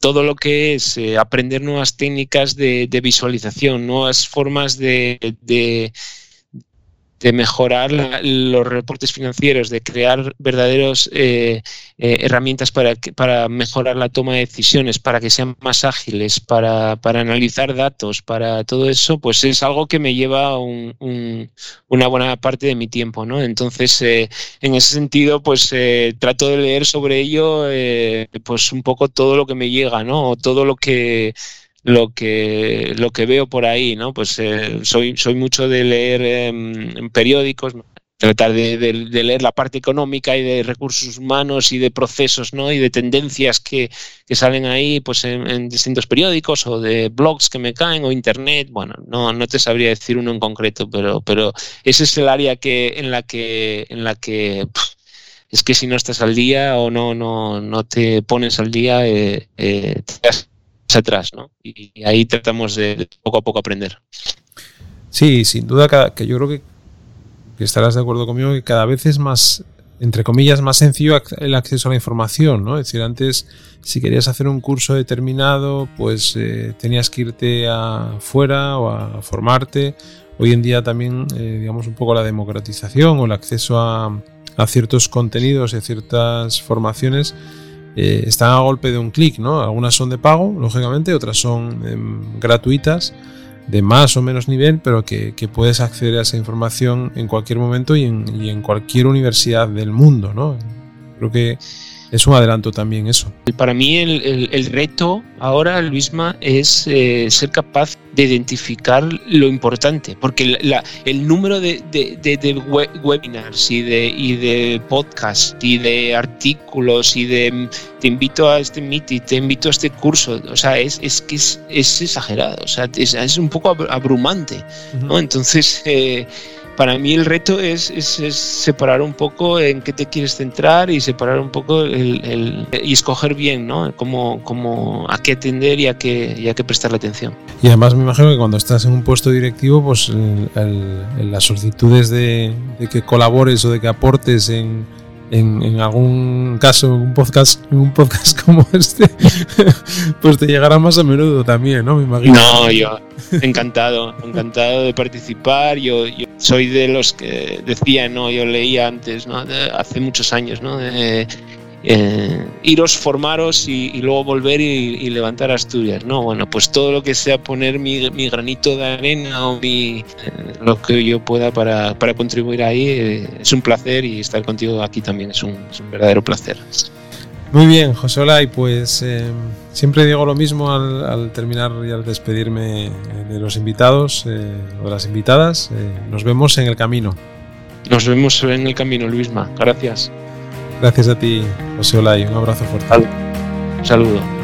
Todo lo que es aprender nuevas técnicas de, de visualización, nuevas formas de, de de mejorar los reportes financieros, de crear verdaderos eh, eh, herramientas para, para mejorar la toma de decisiones, para que sean más ágiles, para, analizar datos, para todo eso, pues es algo que me lleva una buena parte de mi tiempo, ¿no? Entonces, eh, en ese sentido, pues trato de leer sobre ello, pues un poco todo lo que me llega, ¿no? O todo lo que lo que, lo que veo por ahí, ¿no? Pues eh, soy, soy mucho de leer en periódicos, tratar de, leer la parte económica y de recursos humanos y de procesos, ¿no? Y de tendencias que, salen ahí, pues en, distintos periódicos o de blogs que me caen o internet. Bueno, no, no te sabría decir uno en concreto, pero, pero ese es el área que en la que en la que es que si no estás al día o no no no te pones al día, eh, eh, te quedas atrás, ¿no? Y, ahí tratamos de, poco a poco aprender. Sí, sin duda que yo creo que estarás de acuerdo conmigo que cada vez es más, entre comillas, más sencillo el acceso a la información, ¿no? Es decir, antes si querías hacer un curso determinado, pues eh, tenías que irte afuera o a formarte. Hoy en día también, eh, digamos, un poco la democratización o el acceso a, ciertos contenidos y a ciertas formaciones eh, están a golpe de un clic, ¿no? Algunas son de pago, lógicamente, otras son em, gratuitas de más o menos nivel, pero que, puedes acceder a esa información en cualquier momento y en, y en cualquier universidad del mundo, ¿no? Creo que es un adelanto también eso. Para mí el, reto ahora, Luisma, es eh, ser capaz de identificar lo importante, porque el número de, webinars y de, y de podcasts y de artículos y de te invito a este meeting, te invito a este curso, o sea, es, es que es, exagerado, o sea, es, un poco abrumante, ¿no? Entonces... Eh, para mí el reto es, separar un poco en qué te quieres centrar y separar un poco el, y escoger bien, ¿no? Cómo, a qué atender y a qué, y a prestarle atención. Y además me imagino que cuando estás en un puesto directivo, pues las solicitudes de, de que colabores o de que aportes en en, algún caso, en un podcast, en un podcast [LAUGHS] como este, pues te llegará más a menudo también, ¿no? Me imagino. No, yo encantado, encantado de participar. Yo, yo soy de los que decía, no, yo leía antes, ¿no? hace muchos años, ¿no? De, eh, iros, formaros y, luego volver y, levantar Asturias, ¿no? Bueno, pues todo lo que sea poner mi, granito de arena o mi, eh, lo que yo pueda para, contribuir ahí, eh, es un placer y estar contigo aquí también es un, verdadero placer. Muy bien, José Olay, pues siempre digo lo mismo al, terminar y al despedirme de los invitados o de las invitadas. nos vemos en el camino. Nos vemos en el camino, Luisma. Gracias. Gracias a ti, José Olay. Un abrazo fuerte. Un saludo.